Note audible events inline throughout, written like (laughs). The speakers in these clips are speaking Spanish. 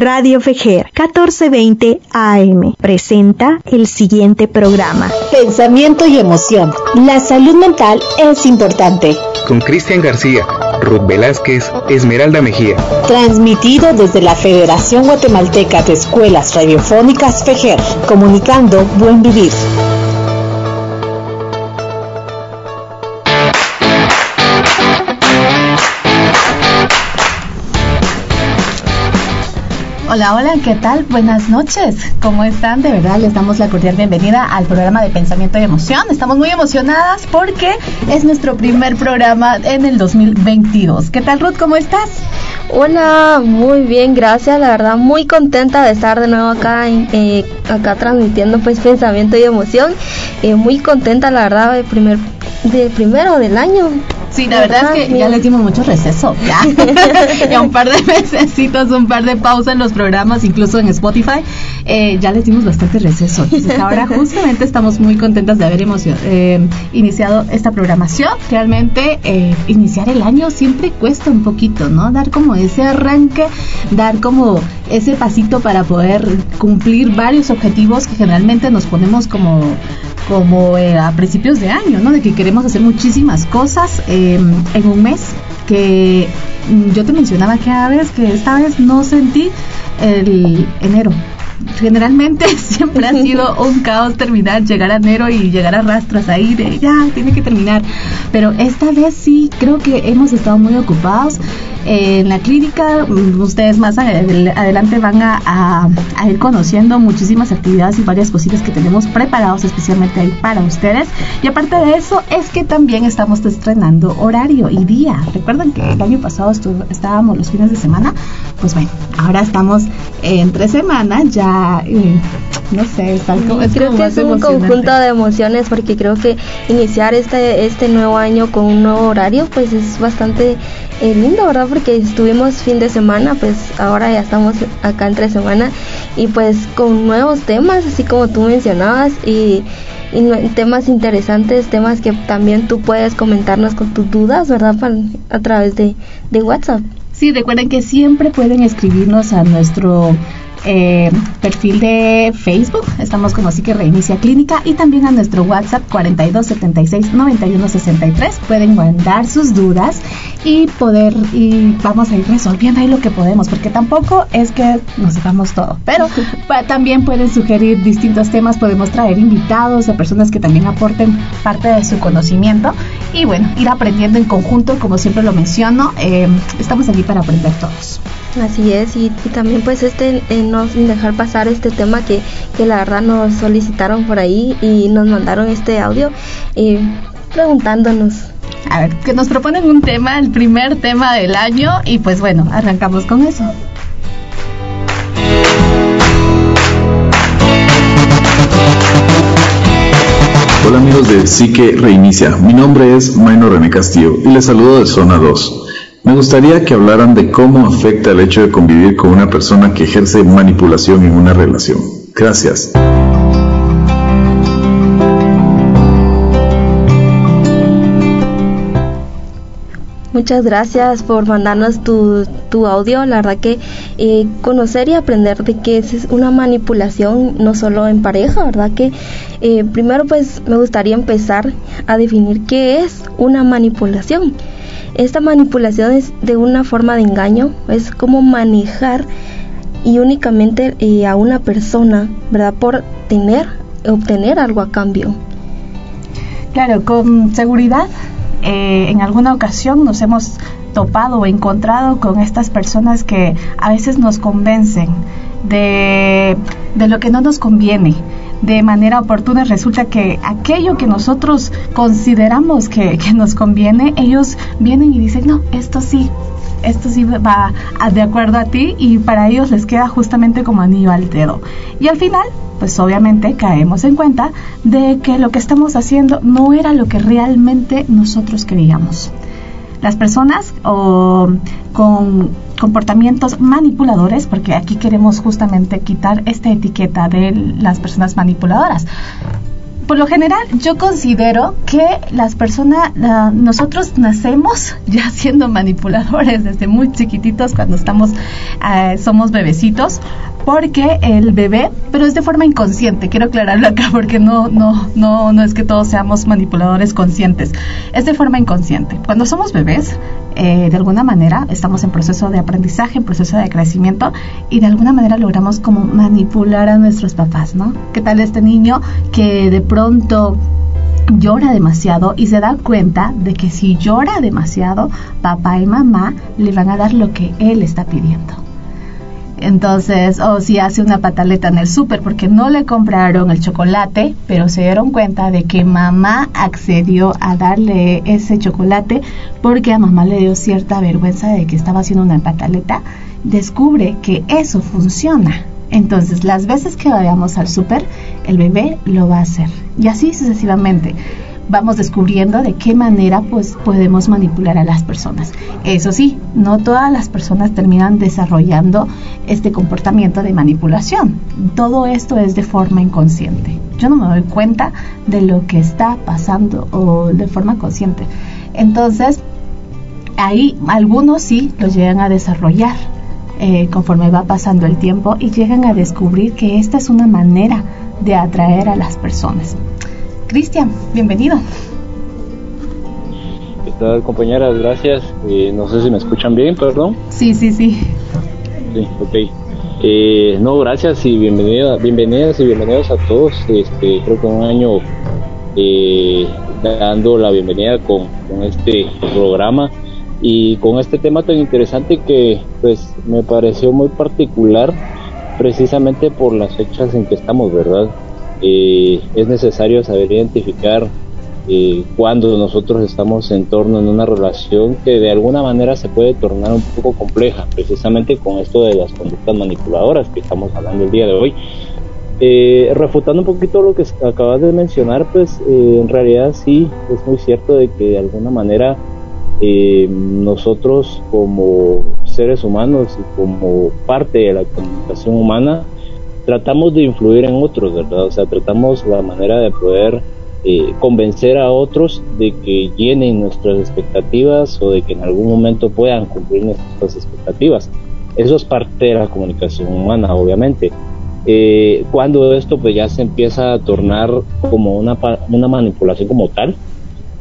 Radio Fejer 1420 AM presenta el siguiente programa. Pensamiento y emoción. La salud mental es importante. Con Cristian García, Ruth Velázquez, Esmeralda Mejía. Transmitido desde la Federación Guatemalteca de Escuelas Radiofónicas Fejer, comunicando buen vivir. Hola, hola, ¿qué tal? Buenas noches. ¿Cómo están? De verdad les damos la cordial bienvenida al programa de Pensamiento y Emoción. Estamos muy emocionadas porque es nuestro primer programa en el 2022. ¿Qué tal, Ruth? ¿Cómo estás? Hola, muy bien, gracias. La verdad, muy contenta de estar de nuevo acá, eh, acá transmitiendo pues pensamiento y emoción. Eh, muy contenta, la verdad, de primer, de primero del año. Sí, la verdad es que ya les dimos mucho receso, ya. (laughs) (laughs) ya un par de mesecitos, un par de pausas en los programas, incluso en Spotify, eh, ya les dimos bastante receso. Entonces (laughs) ahora justamente estamos muy contentas de haber eh, iniciado esta programación. Realmente eh, iniciar el año siempre cuesta un poquito, ¿no? Dar como ese arranque, dar como ese pasito para poder cumplir varios objetivos que generalmente nos ponemos como como eh, a principios de año, ¿no? De que queremos hacer muchísimas cosas em, en un mes que mm, yo te mencionaba que a veces que esta vez no sentí el enero generalmente (laughs) siempre ha sido (laughs) un caos terminar, llegar a enero y llegar a rastros ahí de ya, tiene que terminar. Pero esta vez sí, creo que hemos estado muy ocupados. En la clínica, mm, ustedes más adelante van a, ir conociendo muchísimas actividades y varias cositas que tenemos preparados especialmente ahí para ustedes. Y aparte de eso, es que también estamos estrenando horario y día. Recuerdan que el año pasado estábamos los fines de semana. Pues bueno, ahora estamos entre semanas ya no sé, es algo, creo que es un conjunto de emociones porque creo que iniciar este este nuevo año con un nuevo horario pues es bastante eh, lindo, ¿verdad? Porque estuvimos fin de semana, pues ahora ya estamos acá entre semana y pues con nuevos temas, así como tú mencionabas y temas interesantes, temas que también tú puedes comentarnos con tus dudas, ¿verdad? a través de, de WhatsApp. Sí, recuerden que siempre pueden escribirnos a nuestro eh, perfil de Facebook, estamos como así que reinicia clínica y también a nuestro WhatsApp 42769163 pueden mandar sus dudas y poder y vamos a ir resolviendo ahí lo que podemos porque tampoco es que nos sepamos todo, pero (laughs) también pueden sugerir distintos temas, podemos traer invitados a personas que también aporten parte de su conocimiento. Y bueno, ir aprendiendo en conjunto como siempre lo menciono, eh, estamos aquí para aprender todos. Así es, y, también pues este, eh, no dejar pasar este tema que, que, la verdad nos solicitaron por ahí y nos mandaron este audio eh, preguntándonos. A ver, que nos proponen un tema, el primer tema del año y pues bueno, arrancamos con eso. Hola amigos de Psique Reinicia, mi nombre es Maino René Castillo y les saludo de Zona 2. Me gustaría que hablaran de cómo afecta el hecho de convivir con una persona que ejerce manipulación en una relación. Gracias. Muchas gracias por mandarnos tu, tu audio. La verdad que eh, conocer y aprender de qué es una manipulación, no solo en pareja, ¿verdad? Que eh, primero pues me gustaría empezar a definir qué es una manipulación. Esta manipulación es de una forma de engaño, es como manejar y únicamente eh, a una persona, ¿verdad? Por tener, obtener algo a cambio. Claro, con seguridad, eh, en alguna ocasión nos hemos topado o encontrado con estas personas que a veces nos convencen de, de lo que no nos conviene de manera oportuna, resulta que aquello que nosotros consideramos que, nos conviene, ellos vienen y dicen, no, esto sí, esto sí va de acuerdo a ti y para ellos les queda justamente como anillo al dedo. Y al final, pues obviamente caemos en cuenta de que lo que estamos haciendo no era lo que realmente nosotros queríamos. Las personas o con comportamientos manipuladores, porque aquí queremos justamente quitar esta etiqueta de las personas manipuladoras. por lo general yo considero que las personas, nosotros nacemos (laughs) ya siendo manipuladores desde muy chiquititos cuando estamos, eh, somos bebecitos, porque el bebé, pero es de forma inconsciente, quiero aclararlo acá porque no, no, no, no es que todos seamos manipuladores conscientes, es de forma inconsciente. Cuando somos bebés, eh, de alguna manera estamos en proceso de aprendizaje, en proceso de crecimiento y de alguna manera logramos como manipular a nuestros papás, ¿no? ¿Qué tal este niño que de pronto llora demasiado y se da cuenta de que si llora demasiado, papá y mamá le van a dar lo que él está pidiendo? Entonces, o si hace una pataleta en el súper porque no le compraron el chocolate, pero se dieron cuenta de que mamá accedió a darle ese chocolate porque a mamá le dio cierta vergüenza de que estaba haciendo una pataleta, descubre que eso funciona. Entonces, las veces que vayamos al súper, el bebé lo va a hacer. Y así sucesivamente vamos descubriendo de qué manera pues podemos manipular a las personas. Eso sí, no todas las personas terminan desarrollando este comportamiento de manipulación. Todo esto es de forma inconsciente. Yo no me doy cuenta de lo que está pasando o de forma consciente. Entonces, ahí algunos sí lo llegan a desarrollar eh, conforme va pasando el tiempo y llegan a descubrir que esta es una manera de atraer a las personas. Cristian, bienvenido. ¿Qué tal, compañeras? Gracias. Eh, no sé si me escuchan bien, perdón. Sí, sí, sí. Sí, ok. Eh, no, gracias y bienvenidas, bienvenidas y bienvenidos a todos. Este, creo que un año eh, dando la bienvenida con, con, este programa y con este tema tan interesante que pues me pareció muy particular precisamente por las fechas en que estamos, ¿verdad? Eh, es necesario saber identificar eh, cuando nosotros estamos en torno en una relación que de alguna manera se puede tornar un poco compleja, precisamente con esto de las conductas manipuladoras que estamos hablando el día de hoy. Eh, refutando un poquito lo que acabas de mencionar, pues en realidad sí, es muy cierto de que de alguna manera nosotros como seres humanos y como parte de la comunicación humana, tratamos de influir en otros, ¿verdad? O sea, tratamos la manera de poder eh, convencer a otros de que llenen nuestras expectativas o de que en algún momento puedan cumplir nuestras expectativas. Eso es parte de la comunicación humana, obviamente. Eh, cuando esto pues ya se empieza a tornar como una, una manipulación como tal,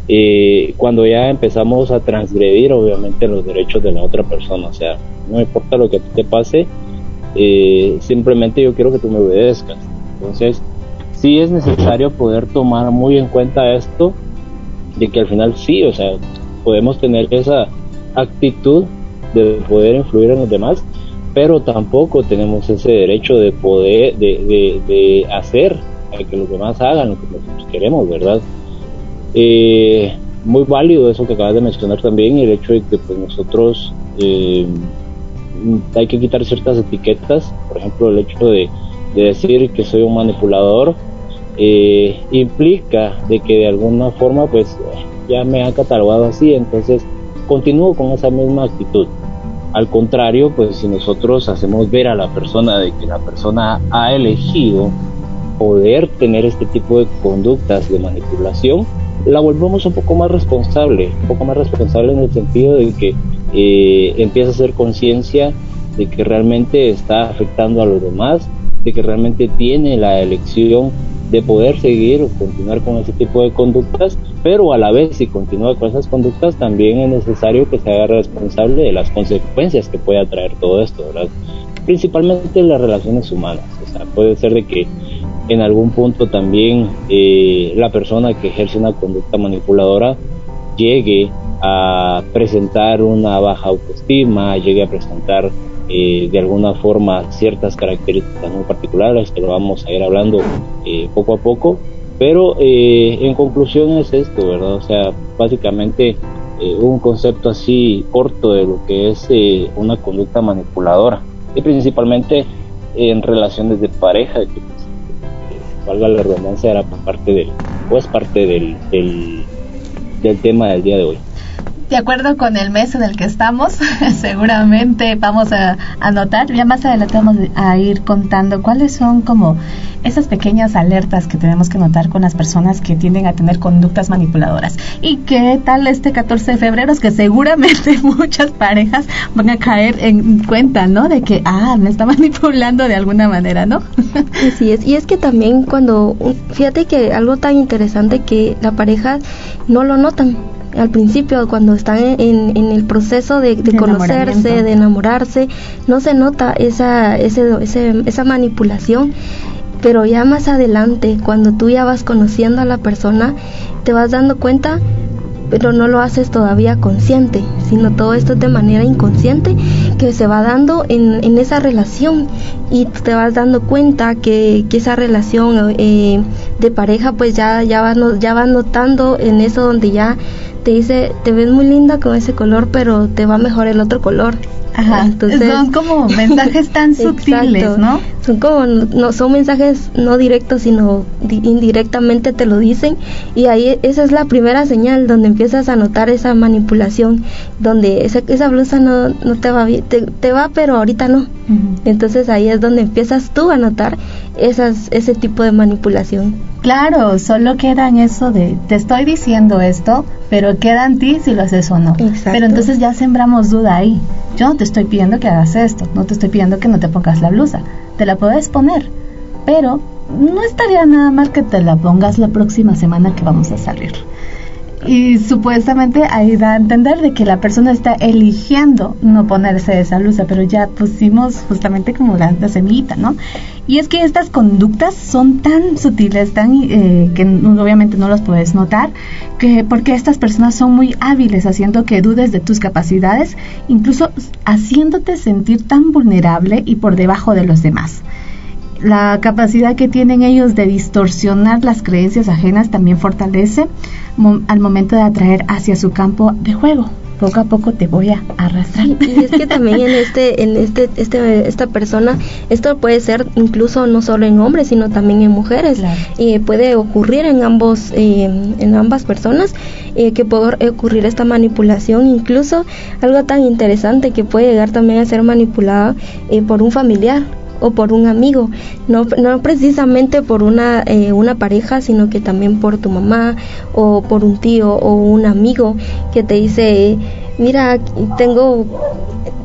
eh, cuando ya empezamos a transgredir obviamente los derechos de la otra persona, o sea, no importa lo que te pase, eh, simplemente yo quiero que tú me obedezcas. Entonces, sí es necesario poder tomar muy en cuenta esto, de que al final sí, o sea, podemos tener esa actitud de poder influir en los demás, pero tampoco tenemos ese derecho de poder, de, de, hacer que los demás hagan lo que nosotros queremos, ¿verdad? Eh, muy válido eso que acabas de mencionar también, el hecho de que pues, nosotros eh, hay que quitar ciertas etiquetas, por ejemplo el hecho de, decir que soy un manipulador eh, implica de que de alguna forma pues ya me han catalogado así, entonces continúo con esa misma actitud. Al contrario, pues si nosotros hacemos ver a la persona de que la persona ha elegido poder tener este tipo de conductas de manipulación, la volvemos un poco más responsable, un poco más responsable en el sentido de que eh, empieza a hacer conciencia de que realmente está afectando a los demás, de que realmente tiene la elección de poder seguir o continuar con ese tipo de conductas, pero a la vez si continúa con esas conductas también es necesario que se haga responsable de las consecuencias que pueda traer todo esto, ¿verdad? Principalmente en las relaciones humanas, o sea, puede ser de que en algún punto también eh, la persona que ejerce una conducta manipuladora llegue a presentar una baja autoestima, llegue a presentar eh, de alguna forma ciertas características muy particulares que lo vamos a ir hablando eh, poco a poco, pero eh, en conclusión es esto, ¿verdad? O sea, básicamente un concepto así corto de lo que es una conducta manipuladora y principalmente en relaciones de pareja, que pues, valga la redundancia, era parte del, pues parte del, del tema del día de hoy. De acuerdo con el mes en el que estamos, (laughs) seguramente vamos a anotar, ya más adelante vamos a ir contando cuáles son como esas pequeñas alertas que tenemos que notar con las personas que tienden a tener conductas manipuladoras. ¿Y qué tal este 14 de febrero? Es que seguramente (laughs) muchas parejas van a caer en cuenta, ¿no? De que, ah, me está (laughs) manipulando de alguna manera, ¿no? Así es. Y es que también cuando, fíjate que algo tan interesante que la pareja no lo notan al principio, cuando están en, en el proceso de, conocerse, de enamorarse, no se nota esa, ese, esa manipulación. Pero ya más adelante, cuando tú ya vas conociendo a la persona, te vas dando cuenta pero no lo haces todavía consciente, sino todo esto de manera inconsciente que se va dando en, en esa relación y te vas dando cuenta que, que esa relación eh, de pareja pues ya, ya, vas, ya vas notando en eso donde ya te dice, te ves muy linda con ese color, pero te va mejor el otro color. Ajá, Entonces, son como (laughs) mensajes tan sutiles, ¿no? Son como, no son mensajes no directos, sino indirectamente te lo dicen y ahí esa es la primera señal donde empiezas a notar esa manipulación, donde esa, esa blusa no, no te va bien, te, va pero ahorita no. Entonces ahí es donde empiezas tú a notar esas, ese tipo de manipulación. Claro, solo queda en eso de te estoy diciendo esto, pero queda en ti si lo haces o no. Pero entonces ya sembramos duda ahí. Yo no te estoy pidiendo que hagas esto, no te estoy pidiendo que no te pongas la blusa, te la puedes poner, pero no estaría nada mal que te la pongas la próxima semana que vamos a salir. Y supuestamente ahí da a entender de que la persona está eligiendo no ponerse esa blusa, pero ya pusimos justamente como la, semillita, ¿no? Y es que estas conductas son tan sutiles, tan eh, que obviamente no los puedes notar, que porque estas personas son muy hábiles haciendo que dudes de tus capacidades, incluso haciéndote sentir tan vulnerable y por debajo de los demás la capacidad que tienen ellos de distorsionar las creencias ajenas también fortalece al momento de atraer hacia su campo de juego. Poco a poco te voy a arrastrar. y es que también en este, en este, este, esta persona, esto puede ser incluso no solo en hombres, sino también en mujeres. Y puede ocurrir en ambos, eh, en ambas personas, eh, que puede ocurrir esta manipulación, incluso algo tan interesante que puede llegar también a ser manipulada eh, por un familiar o por un amigo, no, no precisamente por una, eh, una pareja, sino que también por tu mamá o por un tío o un amigo que te dice, mira, tengo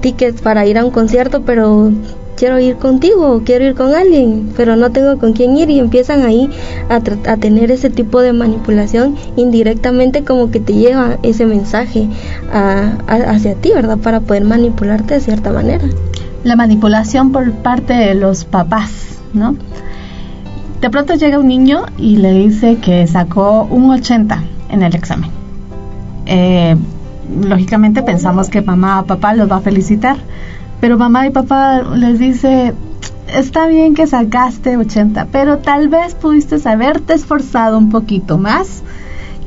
tickets para ir a un concierto, pero quiero ir contigo, quiero ir con alguien, pero no tengo con quién ir y empiezan ahí a, a tener ese tipo de manipulación indirectamente como que te lleva ese mensaje hacia ti, ¿verdad? Para poder manipularte de cierta manera la manipulación por parte de los papás, ¿no? De pronto llega un niño y le dice que sacó un 80 en el examen. Eh, lógicamente pensamos que mamá o papá los va a felicitar, pero mamá y papá les dice, está bien que sacaste 80, pero tal vez pudiste haberte esforzado un poquito más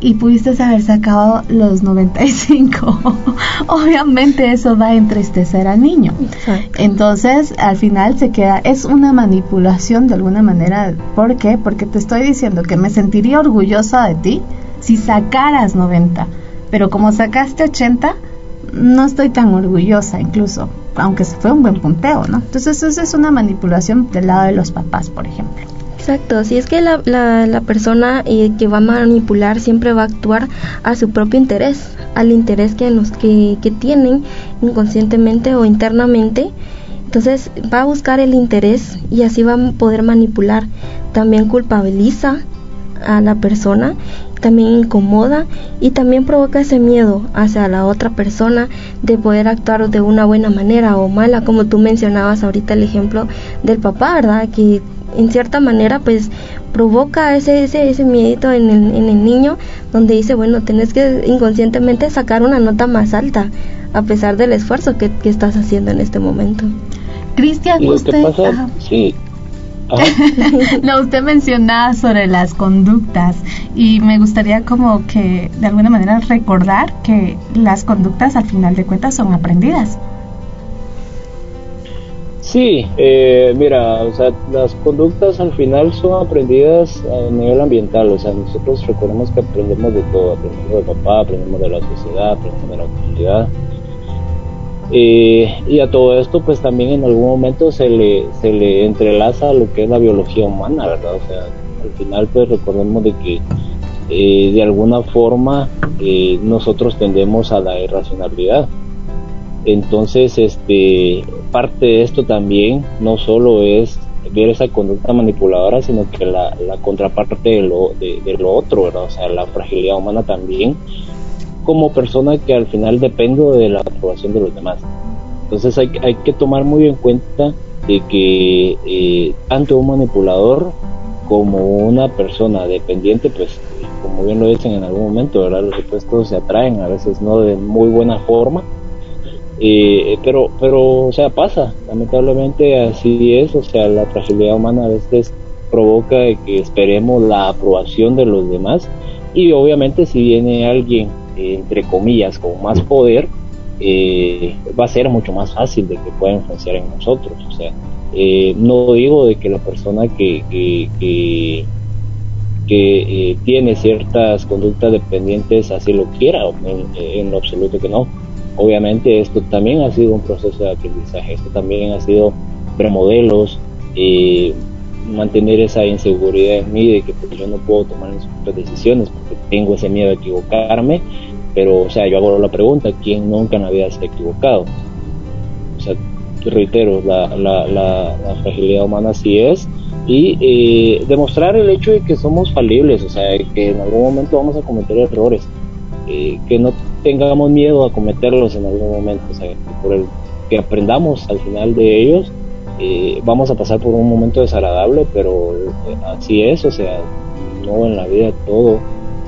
y pudiste haber sacado los 95. (laughs) Obviamente eso va a entristecer al niño. Entonces, al final se queda, es una manipulación de alguna manera. ¿Por qué? Porque te estoy diciendo que me sentiría orgullosa de ti si sacaras 90, pero como sacaste 80, no estoy tan orgullosa incluso, aunque fue un buen punteo, ¿no? Entonces, eso es una manipulación del lado de los papás, por ejemplo. Exacto, si es que la, la, persona eh, que va a manipular siempre va a actuar a su propio interés, al interés que, nos, que, que tienen inconscientemente o internamente, entonces va a buscar el interés y así va a poder manipular. También culpabiliza a la persona, también incomoda y también provoca ese miedo hacia la otra persona de poder actuar de una buena manera o mala, como tú mencionabas ahorita el ejemplo del papá, ¿verdad? Que en cierta manera pues provoca ese, ese, ese miedito en el, en el niño donde dice, bueno, tenés que inconscientemente sacar una nota más alta a pesar del esfuerzo que, estás haciendo en este momento. Cristian, usted... sí. (laughs) no, usted mencionaba sobre las conductas y me gustaría como que de alguna manera recordar que las conductas al final de cuentas son aprendidas. Sí, eh, mira, o sea, las conductas al final son aprendidas a nivel ambiental, o sea, nosotros recordemos que aprendemos de todo, aprendemos de papá, aprendemos de la sociedad, aprendemos de la comunidad, eh, y a todo esto, pues también en algún momento se le, se le entrelaza lo que es la biología humana, ¿verdad? O sea, al final, pues recordemos de que eh, de alguna forma eh, nosotros tendemos a la irracionalidad. Entonces, este, parte de esto también no solo es ver esa conducta manipuladora, sino que la, la contraparte de lo, de, lo otro, ¿verdad? O sea, la fragilidad humana también como persona que al final dependo de la aprobación de los demás. Entonces hay, hay que tomar muy en cuenta de que eh, tanto un manipulador como una persona dependiente, pues como bien lo dicen en algún momento, ¿verdad? los opuestos se atraen, a veces no de muy buena forma, eh, pero, pero, o sea, pasa, lamentablemente así es, o sea, la fragilidad humana a veces provoca que esperemos la aprobación de los demás y obviamente si viene alguien entre comillas, con más poder, eh, va a ser mucho más fácil de que pueda influenciar en nosotros. O sea, eh, no digo de que la persona que, que, que, eh, tiene ciertas conductas dependientes así lo quiera, en, lo absoluto que no. Obviamente esto también ha sido un proceso de aprendizaje, esto también ha sido premodelos, mantener esa inseguridad en mí de que pues, yo no puedo tomar mis decisiones porque tengo ese miedo de equivocarme, pero o sea, yo hago la pregunta, ¿quién nunca en la vida se equivocado? O sea, reitero, la, la, la, fragilidad humana sí es y eh, demostrar el hecho de que somos falibles, o sea, que en algún momento vamos a cometer errores, eh, que no tengamos miedo a cometerlos en algún momento, o sea, por el que aprendamos al final de ellos eh, vamos a pasar por un momento desagradable, pero eh, así es, o sea, no en la vida todo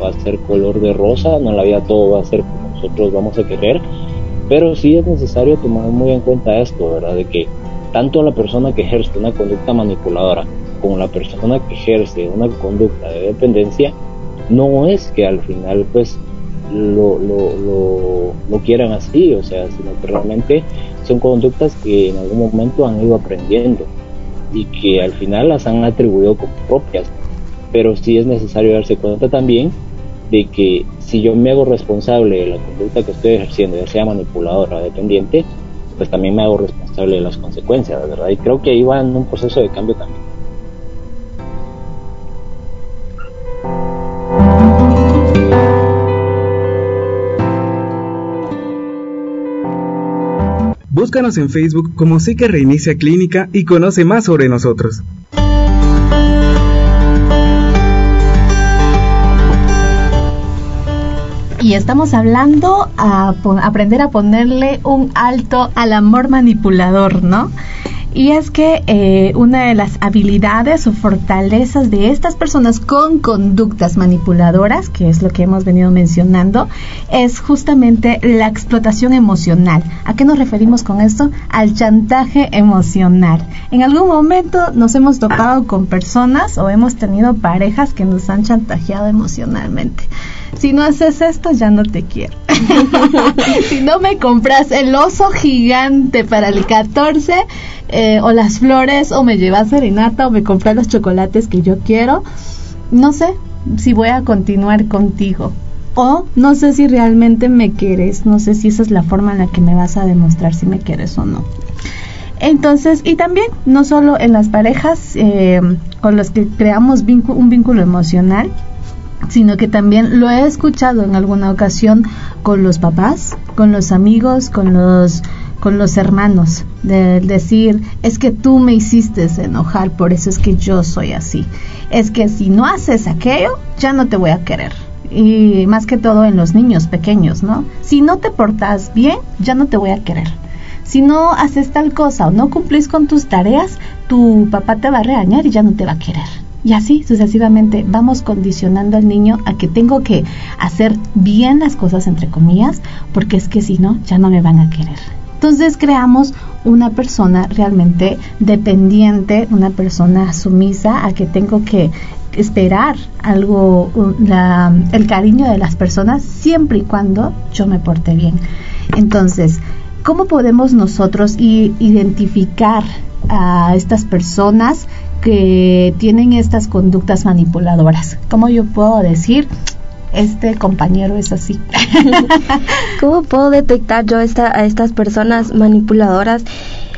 va a ser color de rosa, no en la vida todo va a ser como nosotros vamos a querer, pero sí es necesario tomar muy en cuenta esto, ¿verdad? De que tanto la persona que ejerce una conducta manipuladora como la persona que ejerce una conducta de dependencia, no es que al final pues lo, lo, lo, lo quieran así, o sea, sino que realmente son conductas que en algún momento han ido aprendiendo y que al final las han atribuido como propias. Pero sí es necesario darse cuenta también de que si yo me hago responsable de la conducta que estoy ejerciendo, ya sea manipuladora o dependiente, pues también me hago responsable de las consecuencias, ¿verdad? Y creo que ahí va en un proceso de cambio también. Búscanos en Facebook como Psique Reinicia Clínica y conoce más sobre nosotros. Y estamos hablando a aprender a ponerle un alto al amor manipulador, ¿no? Y es que eh, una de las habilidades o fortalezas de estas personas con conductas manipuladoras, que es lo que hemos venido mencionando, es justamente la explotación emocional. ¿A qué nos referimos con esto? Al chantaje emocional. En algún momento nos hemos topado con personas o hemos tenido parejas que nos han chantajeado emocionalmente si no haces esto ya no te quiero. (laughs) si no me compras el oso gigante para el 14 eh, o las flores o me llevas serenata o me compras los chocolates que yo quiero, no sé si voy a continuar contigo. O no sé si realmente me quieres, no sé si esa es la forma en la que me vas a demostrar si me quieres o no. Entonces, y también, no solo en las parejas eh, con los que creamos un vínculo emocional, sino que también lo he escuchado en alguna ocasión con los papás, con los amigos, con los con los hermanos, de decir, es que tú me hiciste enojar, por eso es que yo soy así. Es que si no haces aquello, ya no te voy a querer. Y más que todo en los niños pequeños, ¿no? Si no te portas bien, ya no te voy a querer. Si no haces tal cosa o no cumplís con tus tareas, tu papá te va a regañar y ya no te va a querer. Y así sucesivamente vamos condicionando al niño a que tengo que hacer bien las cosas entre comillas, porque es que si no, ya no me van a querer. Entonces creamos una persona realmente dependiente, una persona sumisa a que tengo que esperar algo, el cariño de las personas siempre y cuando yo me porte bien. Entonces, ¿cómo podemos nosotros identificar a estas personas que tienen estas conductas manipuladoras? ¿Cómo yo puedo decir? Este compañero es así. (laughs) ¿Cómo puedo detectar yo esta, a estas personas manipuladoras?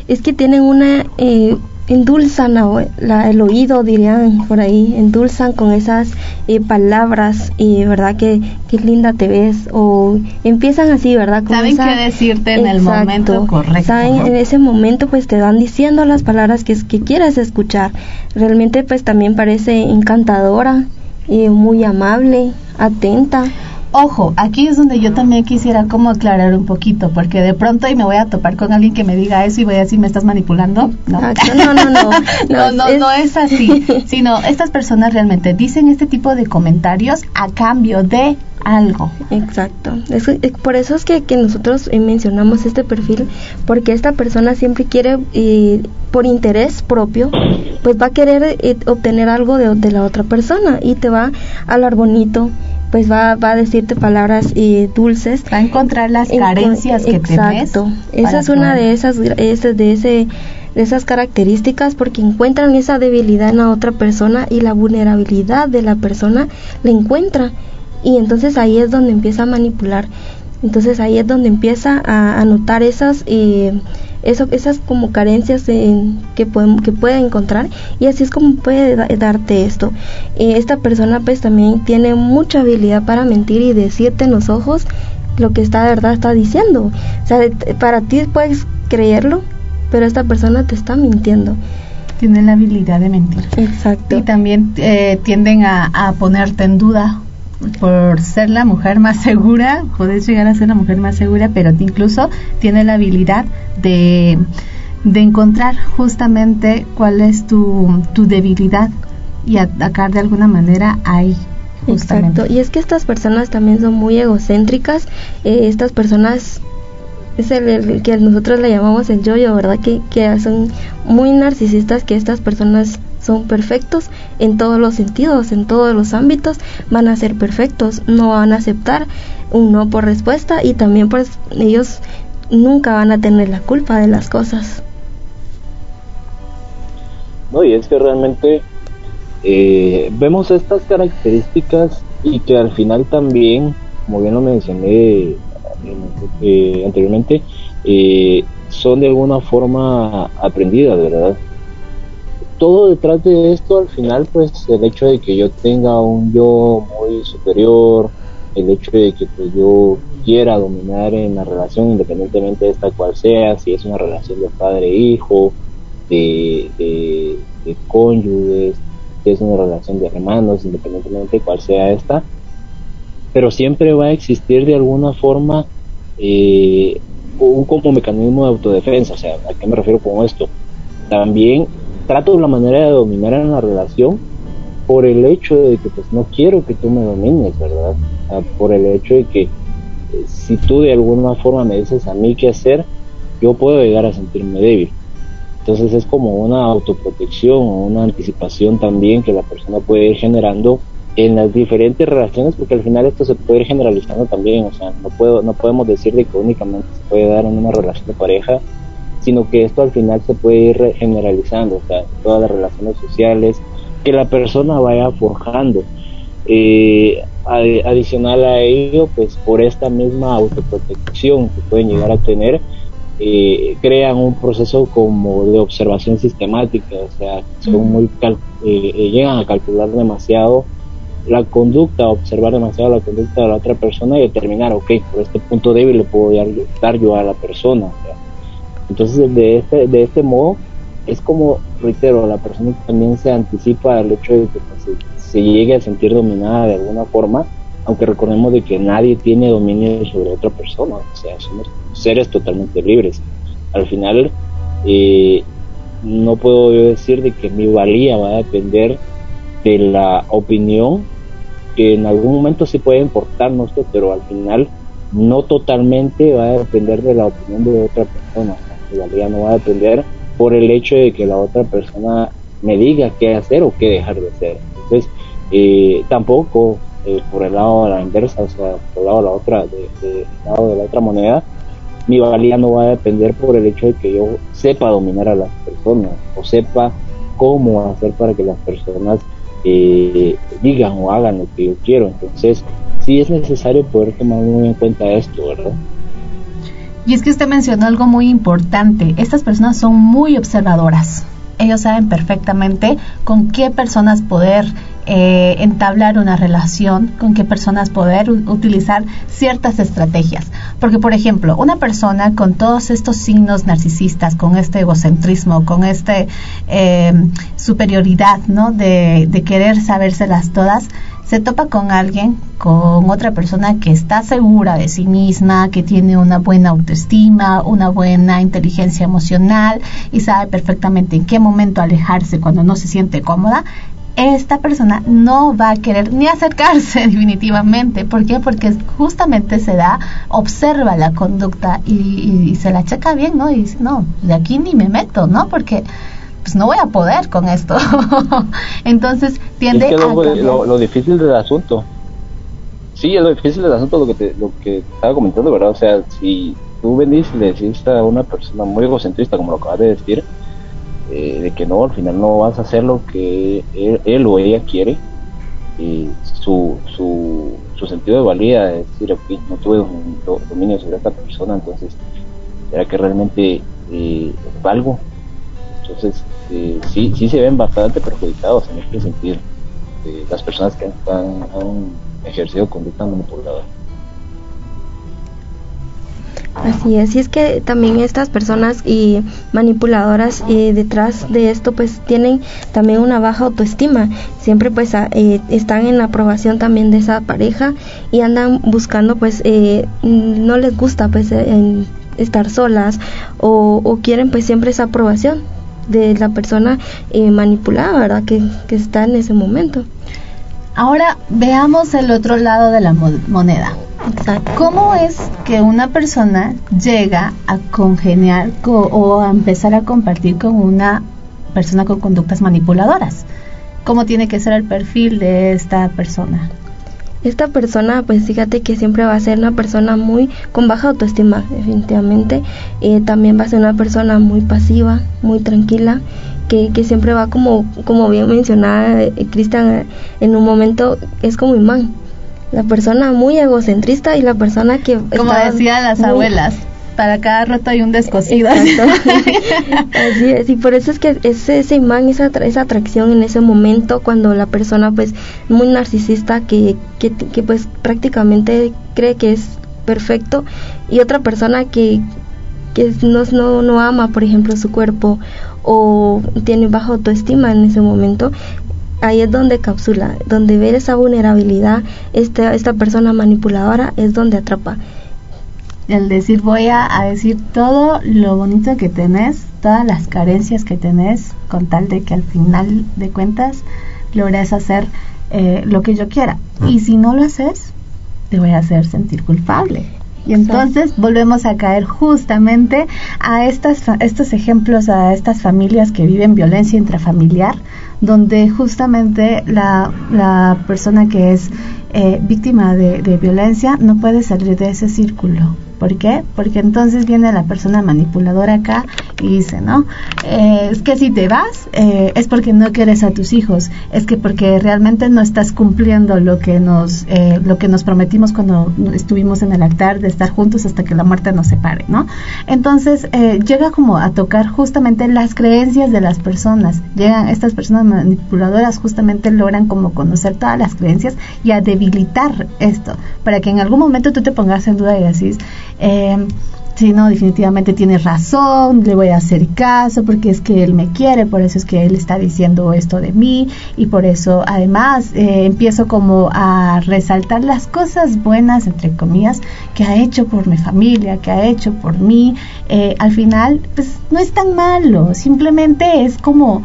Es que tienen una eh, endulzan la, el oído, dirían por ahí, endulzan con esas eh, palabras y verdad que, qué linda te ves o empiezan así, ¿verdad? saben qué decirte en el momento correcto. Saben, en ese momento pues te van diciendo las palabras que, que quieras escuchar. Realmente pues también parece encantadora, y muy amable, atenta. Ojo, aquí es donde yo también quisiera como aclarar un poquito, porque de pronto y me voy a topar con alguien que me diga eso y voy a decir, ¿me estás manipulando? No, no, no, no, no, (laughs) no, no, no es así, (laughs) sino estas personas realmente dicen este tipo de comentarios a cambio de algo. Exacto. Es, por eso es que, que nosotros eh, mencionamos este perfil, porque esta persona siempre quiere, eh, por interés propio, pues va a querer eh, obtener algo de, de, la otra persona y te va a hablar bonito, pues va, va a decirte palabras eh, dulces. Va a encontrar las carencias que exacto. Esa es una de esas, de ese, de esas características porque encuentran esa debilidad en la otra persona y la vulnerabilidad de la persona la encuentra. Y entonces ahí es donde empieza a manipular. Entonces ahí es donde empieza a, notar esas... Eh, eso, esas como carencias que, puede, que puede encontrar y así es como puede darte esto. Eh, esta persona pues también tiene mucha habilidad para mentir y decirte en los ojos lo que está de verdad está diciendo. O sea, para ti puedes creerlo, pero esta persona te está mintiendo. Tiene la habilidad de mentir. Exacto. Y también eh, tienden a, a ponerte en duda por ser la mujer más segura, puedes llegar a ser la mujer más segura, pero incluso tiene la habilidad de, de encontrar justamente cuál es tu, tu debilidad y atacar de alguna manera ahí. Exacto, y es que estas personas también son muy egocéntricas, eh, estas personas es el, que nosotros le llamamos el yo-yo, ¿verdad? Que, que son muy narcisistas, que estas personas son perfectos en todos los sentidos, en todos los ámbitos, van a ser perfectos, no van a aceptar un no por respuesta y también pues ellos nunca van a tener la culpa de las cosas. No, y es que realmente eh, vemos estas características y que al final también, como bien lo mencioné eh, anteriormente, eh, son de alguna forma aprendidas, ¿verdad? Todo detrás de esto al final pues el hecho de que yo tenga un yo muy superior el hecho de que pues, yo quiera dominar en la relación independientemente de esta cual sea si es una relación de padre hijo de, de, cónyuges si es una relación de hermanos independientemente de cuál sea esta pero siempre va a existir de alguna forma eh, un como mecanismo de autodefensa o sea a qué me refiero con esto también trato la manera de dominar en la relación por el hecho de que pues no quiero que tú me domines, ¿verdad? por el hecho de que eh, si tú de alguna forma me dices a mí qué hacer, yo puedo llegar a sentirme débil. Entonces es como una autoprotección o una anticipación también que la persona puede ir generando en las diferentes relaciones, porque al final esto se puede ir generalizando también, o sea, no puedo, no podemos decir de que únicamente se puede dar en una relación de pareja sino que esto al final se puede ir generalizando, o sea, todas las relaciones sociales, que la persona vaya forjando. Eh, adicional a ello, pues por esta misma autoprotección que pueden llegar a tener, eh, crean un proceso como de observación sistemática, o sea, son muy eh, llegan a calcular demasiado la conducta, observar demasiado la conducta de la otra persona y determinar, ok, por este punto débil le puedo dar, yo a la persona. Entonces, de este, de este modo, es como, reitero, la persona también se anticipa al hecho de que pues, se, llegue a sentir dominada de alguna forma, aunque recordemos de que nadie tiene dominio sobre otra persona, o sea, somos seres totalmente libres. Al final, eh, no puedo yo decir de que mi valía va a depender de la opinión que en algún momento sí puede importarnos, pero al final no totalmente va a depender de la opinión de otra persona realidad no va a depender por el hecho de que la otra persona me diga qué hacer o qué dejar de hacer. Entonces, eh, tampoco eh, por el lado de la inversa, o sea, por el lado de la otra, de, lado de la otra moneda, mi valía no va a depender por el hecho de que yo sepa dominar a las personas o sepa cómo hacer para que las personas eh, digan o hagan lo que yo quiero. Entonces, sí es necesario poder tomar muy en cuenta esto, ¿verdad? Y es que usted mencionó algo muy importante. Estas personas son muy observadoras. Ellos saben perfectamente con qué personas poder eh, entablar una relación, con qué personas poder utilizar ciertas estrategias. Porque, por ejemplo, una persona con todos estos signos narcisistas, con este egocentrismo, con esta eh, superioridad, ¿no? De, de querer sabérselas todas, se topa con alguien, con otra persona que está segura de sí misma, que tiene una buena autoestima, una buena inteligencia emocional y sabe perfectamente en qué momento alejarse cuando no se siente cómoda, esta persona no va a querer ni acercarse (laughs) definitivamente. ¿Por qué? Porque justamente se da, observa la conducta y, se la checa bien, ¿no? Y dice, no, de aquí ni me meto, ¿no? Porque pues no voy a poder con esto. (laughs) Entonces tiende a... Lo, difícil del asunto. Sí, es lo difícil del asunto lo que te, lo que estaba comentando, ¿verdad? O sea, si tú venís y le decís a una persona muy egocentrista, como lo acabas de decir, eh, de que no, al final no vas a hacer lo que él, o ella quiere, y su, su, su sentido de valía es decir, no tuve dominio sobre esta persona, entonces, ¿será que realmente eh, valgo? Entonces, eh, sí, sí se ven bastante perjudicados en este sentido, las personas que han, han ejercido conducta manipuladora. Así es, y es que también estas personas y manipuladoras eh, detrás de esto pues tienen también una baja autoestima, siempre pues eh, están en la aprobación también de esa pareja y andan buscando pues eh, no les gusta pues estar solas o, o, quieren pues siempre esa aprobación de la persona manipulada, ¿verdad? Que, que está en ese momento. Ahora veamos el otro lado de la moneda. ¿Cómo es que una persona llega a congeniar o a empezar a compartir con una persona con conductas manipuladoras? ¿Cómo tiene que ser el perfil de esta persona? Esta persona, pues fíjate que siempre va a ser una persona muy con baja autoestima, definitivamente. Eh, también va a ser una persona muy pasiva, muy tranquila que, que siempre va como, como bien mencionaba eh, Cristian en un momento, es como imán. La persona muy egocentrista y la persona que... Como decían las abuelas, para cada rato hay un descosido. (laughs) Así es, y por eso es que ese, ese imán, esa, esa atracción en ese momento, cuando la persona pues muy narcisista que, que, que pues prácticamente cree que es perfecto y otra persona que, que no, no, no ama, por ejemplo, su cuerpo o tiene baja autoestima en ese momento, ahí es donde capsula, donde ver esa vulnerabilidad, esta, esta persona manipuladora es donde atrapa. El decir voy a, decir todo lo bonito que tenés, todas las carencias que tenés, con tal de que al final de cuentas logres hacer eh, lo que yo quiera. Y si no lo haces, te voy a hacer sentir culpable. Y entonces volvemos a caer justamente a estas, estos ejemplos, a estas familias que viven violencia intrafamiliar, donde justamente la, la persona que es eh, víctima de, de violencia no puede salir de ese círculo ¿Por qué? Porque entonces viene la persona manipuladora acá y dice, ¿no? Eh, es que si te vas eh, es porque no quieres a tus hijos, es que porque realmente no estás cumpliendo lo que nos eh, lo que nos prometimos cuando estuvimos en el altar de estar juntos hasta que la muerte nos separe, ¿no? Entonces llega como a tocar justamente las creencias de las personas. Llegan estas personas manipuladoras justamente logran como conocer todas las creencias y a debilitar esto para que en algún momento tú te pongas en duda y decís eh, no, definitivamente tiene razón, le voy a hacer caso porque es que él me quiere, por eso es que él está diciendo esto de mí y por eso además eh, empiezo como a resaltar las cosas buenas, entre comillas, que ha hecho por mi familia, que ha hecho por mí. Eh, al final, pues no es tan malo, simplemente es como...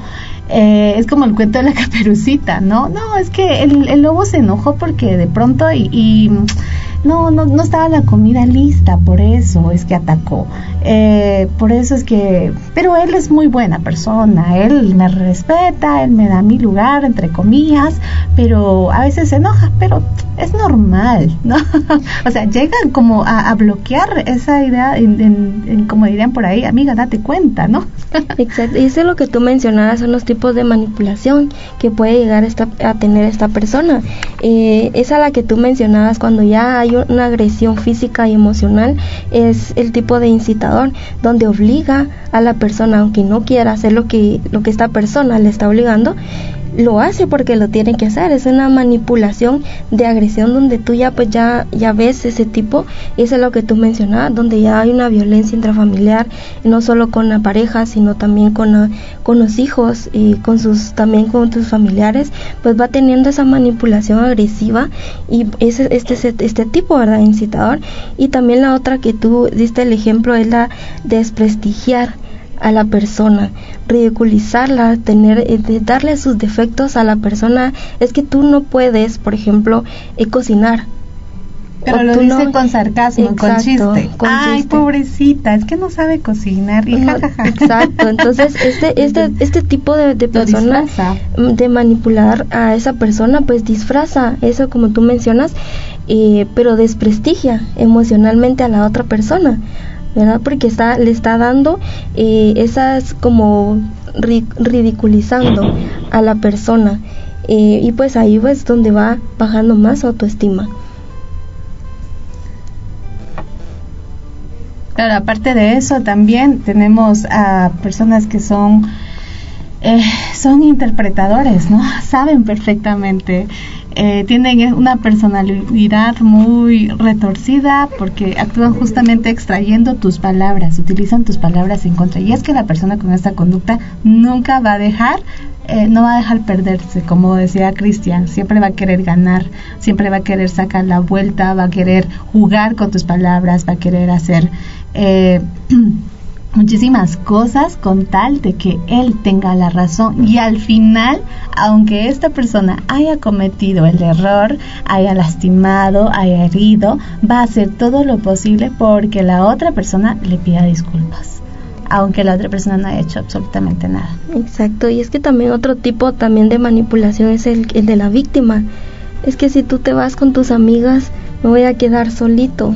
Eh, es como el cuento de la (laughs) caperucita, ¿no? No, es que el, lobo se enojó porque de pronto y no, no, no estaba la comida lista, por eso es que atacó. Eh, por eso es que, pero él es muy buena persona, él me respeta, él me da mi lugar, entre comillas, pero a veces se enoja, pero es normal, ¿no? (laughs) o sea, llegan como a, bloquear esa idea, como dirían por ahí, amiga, date cuenta, ¿no? (laughs) Exacto, y eso es lo que tú mencionabas, son los tipos de manipulación que puede llegar esta, a tener esta persona. Eh, esa la que tú mencionabas cuando ya hay una agresión física y emocional, es el tipo de incitador, donde obliga a la persona, aunque no quiera hacer lo que, lo que esta persona le está obligando, lo hace porque lo tiene que hacer, es una manipulación de agresión donde tú ya pues ya, ya ves ese tipo, y eso es lo que tú mencionabas, donde ya hay una violencia intrafamiliar, no solo con la pareja, sino también con, con los hijos y con sus, también con tus familiares, pues va teniendo esa manipulación agresiva y ese, este, este tipo, ¿verdad? Incitador. Y también la otra que tú diste el ejemplo es la desprestigiar a la persona, ridiculizarla, tener, eh, darle sus defectos a la persona. Es que tú no puedes, por ejemplo, eh, cocinar. Pero lo dice con sarcasmo, con chiste. Ay, pobrecita, es que no sabe cocinar. exacto, entonces este, este, (laughs) este tipo de, de persona, mm, de manipular a esa persona, pues disfraza eso como tú mencionas, eh, pero desprestigia emocionalmente a la otra persona. ¿Verdad? Porque está, le está dando eh, esas como ridiculizando a la persona. Eh, y pues ahí es donde va bajando más autoestima. Claro, aparte de eso también tenemos a personas que son eh, son interpretadores, ¿no? (laughs) Saben perfectamente eh, tienen una personalidad muy retorcida porque actúan justamente extrayendo tus palabras, utilizan tus palabras en contra. Y es que la persona con esta conducta nunca va a dejar, eh, no va a dejar perderse, como decía Cristian, siempre va a querer ganar, siempre va a querer sacar la vuelta, va a querer jugar con tus palabras, va a querer hacer... Eh, (clears throat) muchísimas cosas con tal de que él tenga la razón y al final, aunque esta persona haya cometido el error, haya lastimado, haya herido, va a hacer todo lo posible porque la otra persona le pida disculpas aunque la otra persona no haya hecho absolutamente nada. Exacto, y es que también otro tipo también de manipulación es el, el de la víctima. Es que si tú te vas con tus amigas, me voy a quedar solito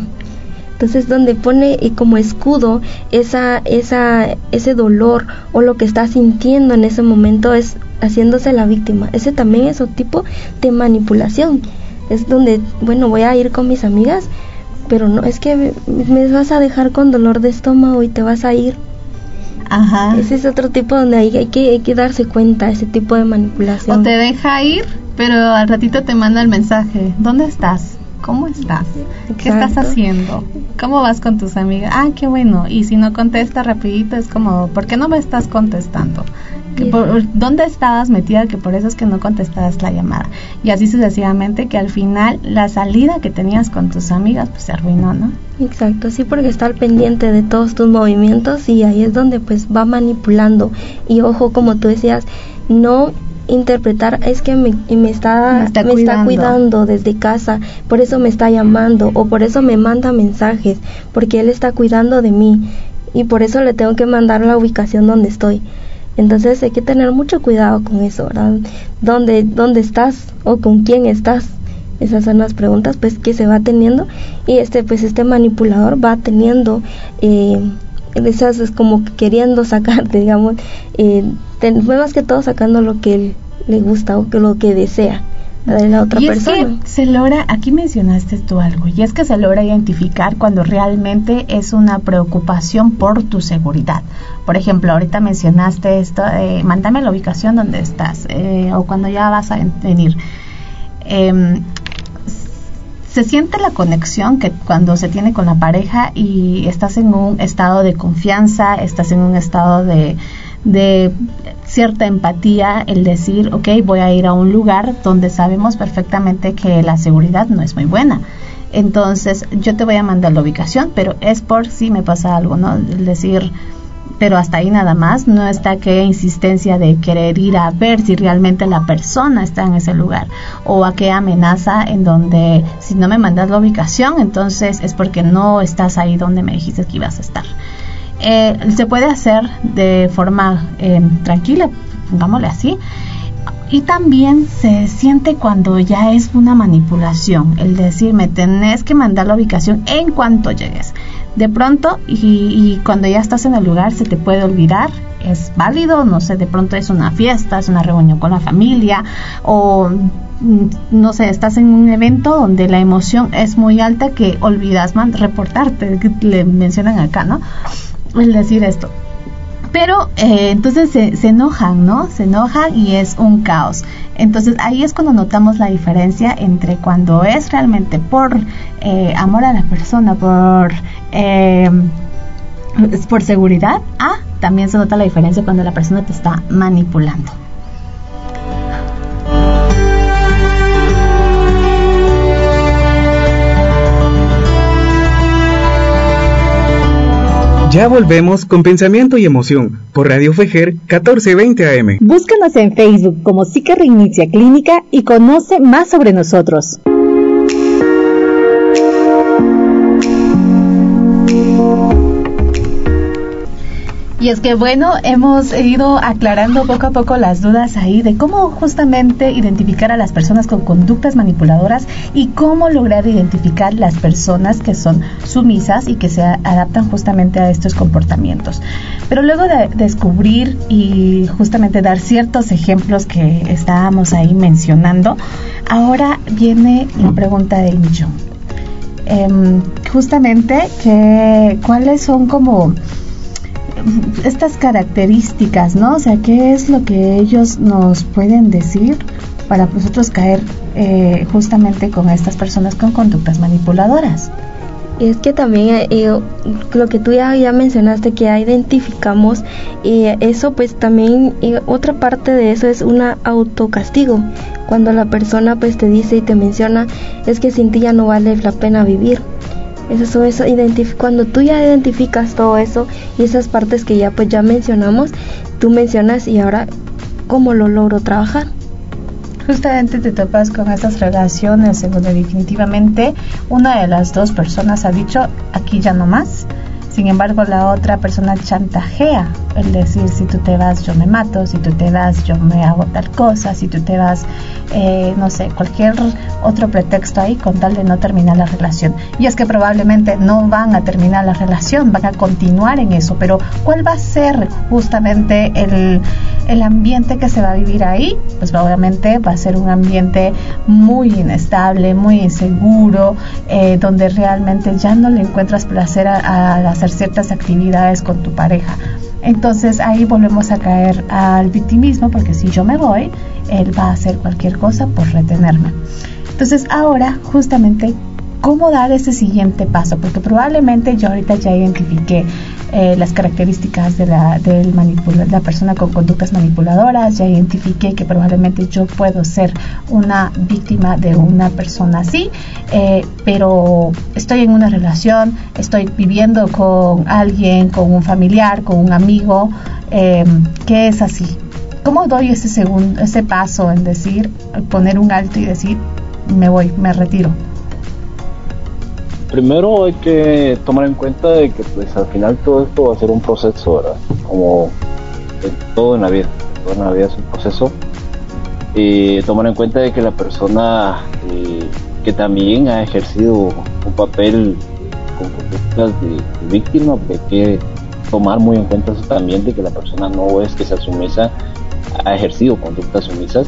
entonces, donde pone como escudo esa, esa, ese dolor o lo que está sintiendo en ese momento es haciéndose la víctima. Ese también es otro tipo de manipulación. Es donde, bueno, voy a ir con mis amigas, pero no, es que me, vas a dejar con dolor de estómago y te vas a ir. Ajá. Ese es otro tipo donde hay, hay, que, hay que darse cuenta, ese tipo de manipulación. O te deja ir, pero al ratito te manda el mensaje, ¿dónde estás? ¿Cómo estás? ¿Qué estás haciendo? ¿Cómo vas con tus amigas? Ah, qué bueno. Y si no contesta rapidito es como, ¿por qué no me estás contestando? ¿Dónde estabas metida que por eso es que no contestabas la llamada? Y así sucesivamente que al final la salida que tenías con tus amigas pues se arruinó, ¿no? Exacto, sí, porque está al pendiente de todos tus movimientos y ahí es donde pues va manipulando. Y ojo, como tú decías, no interpretar es que me, me, está, me, está, cuidando desde casa, por eso me está llamando o por eso me manda mensajes, porque él está cuidando de mí y por eso le tengo que mandar la ubicación donde estoy. Entonces hay que tener mucho cuidado con eso, ¿verdad? ¿Dónde, dónde estás o con quién estás? Esas son las preguntas pues que se va teniendo y este pues este manipulador va teniendo eh, esas es como queriendo sacar, (laughs) digamos, eh, más que todo sacando lo que él le gusta o que lo que desea de la otra y persona. Es que se logra, aquí mencionaste tú algo, y es que se logra identificar cuando realmente es una preocupación por tu seguridad. Por ejemplo, ahorita mencionaste esto, eh, mándame la ubicación donde estás, eh, o cuando ya vas a venir. Eh, se siente la conexión que cuando se tiene con la pareja y estás en un estado de confianza, estás en un estado de, de cierta empatía, el decir, ok, voy a ir a un lugar donde sabemos perfectamente que la seguridad no es muy buena. Entonces, yo te voy a mandar la ubicación, pero es por si me pasa algo, ¿no? El decir, pero hasta ahí nada más, no está aquella insistencia de querer ir a ver si realmente la persona está en ese lugar o aquella amenaza en donde si no me mandas la ubicación, entonces es porque no estás ahí donde me dijiste que ibas a estar. Eh, se puede hacer de forma eh, tranquila, pongámosle así, y también se siente cuando ya es una manipulación, el decir me tenés que mandar la ubicación en cuanto llegues. De pronto, y, cuando ya estás en el lugar, se te puede olvidar, es válido, no sé, de pronto es una fiesta, es una reunión con la familia, o mm, no sé, estás en un evento donde la emoción es muy alta que olvidas reportarte, que le mencionan acá, ¿no? El decir esto pero eh, entonces se, se, enojan, ¿no? Se enojan y es un caos. Entonces ahí es cuando notamos la diferencia entre cuando es realmente por eh, amor a la persona, por, eh, por seguridad, a también se nota la diferencia cuando la persona te está manipulando. Ya volvemos con Pensamiento y Emoción por Radio Fejer 1420 AM. Búscanos en Facebook como Psique Reinicia Clínica y conoce más sobre nosotros. Y es que bueno, hemos ido aclarando poco a poco las dudas ahí de cómo justamente identificar a las personas con conductas manipuladoras y cómo lograr identificar las personas que son sumisas y que se adaptan justamente a estos comportamientos. Pero luego de descubrir y justamente dar ciertos ejemplos que estábamos ahí mencionando, ahora viene la pregunta del millón. Em, justamente que cuáles son como estas características, ¿no? O sea, ¿qué es lo que ellos nos pueden decir para nosotros caer eh, justamente con estas personas con conductas manipuladoras? Y es que también eh, lo que tú ya, ya mencionaste, que ya identificamos, y eso pues también, otra parte de eso es una autocastigo. Cuando la persona pues te dice y te menciona, es que sin ti ya no vale la pena vivir. Eso, eso, cuando tú ya identificas todo eso y esas partes que ya pues ya mencionamos, tú mencionas y ahora cómo lo logro trabajar. Justamente te topas con estas relaciones en donde definitivamente una de las dos personas ha dicho aquí ya no más sin embargo, la otra persona chantajea, el decir, si tú te vas, yo me mato, si tú te vas, yo me hago tal cosa, si tú te vas, eh, no sé, cualquier otro pretexto ahí con tal de no terminar la relación. Y es que probablemente no van a terminar la relación, van a continuar en eso, pero ¿cuál va a ser justamente el, el ambiente que se va a vivir ahí? Pues obviamente va a ser un ambiente muy inestable, muy inseguro, eh, donde realmente ya no le encuentras placer a, a hacer ciertas actividades con tu pareja. Entonces ahí volvemos a caer al victimismo porque si yo me voy, él va a hacer cualquier cosa por retenerme. Entonces ahora justamente cómo dar ese siguiente paso, porque probablemente yo ahorita ya identifiqué eh, las características de la, persona con conductas manipuladoras, ya identifiqué que probablemente yo puedo ser una víctima de una persona así, eh, pero estoy en una relación, estoy viviendo con alguien, con un familiar, con un amigo, eh, que es así. ¿Cómo doy ese, segundo, ese paso en decir, poner un alto y decir, me voy, me retiro? Primero hay que tomar en cuenta de que pues al final todo esto va a ser un proceso, ¿verdad? Como todo en la vida, todo en la vida es un proceso. Y tomar en cuenta de que la persona eh, que también ha ejercido un papel con conductas de, víctima, pues, hay que tomar muy en cuenta eso también de que la persona no es que sea sumisa, ha ejercido conductas sumisas.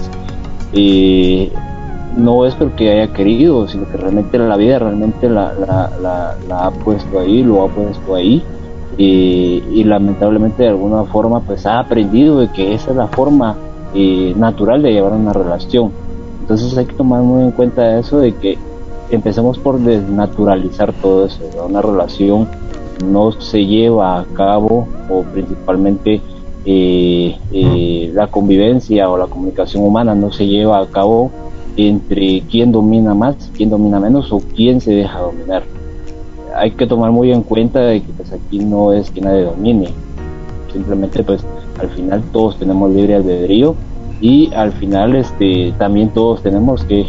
Y no es porque haya querido, sino que realmente la vida realmente la, ha puesto ahí, lo ha puesto ahí. Y, lamentablemente de alguna forma pues ha aprendido de que esa es la forma eh, natural de llevar una relación. Entonces hay que tomar muy en cuenta eso de que empecemos por desnaturalizar todo eso. Una relación no se lleva a cabo o principalmente eh, eh, la convivencia o la comunicación humana no se lleva a cabo entre quién domina más, quién domina menos o quién se deja dominar. Hay que tomar muy en cuenta de que pues, aquí no es que nadie domine, simplemente pues al final todos tenemos libre albedrío y al final este también todos tenemos que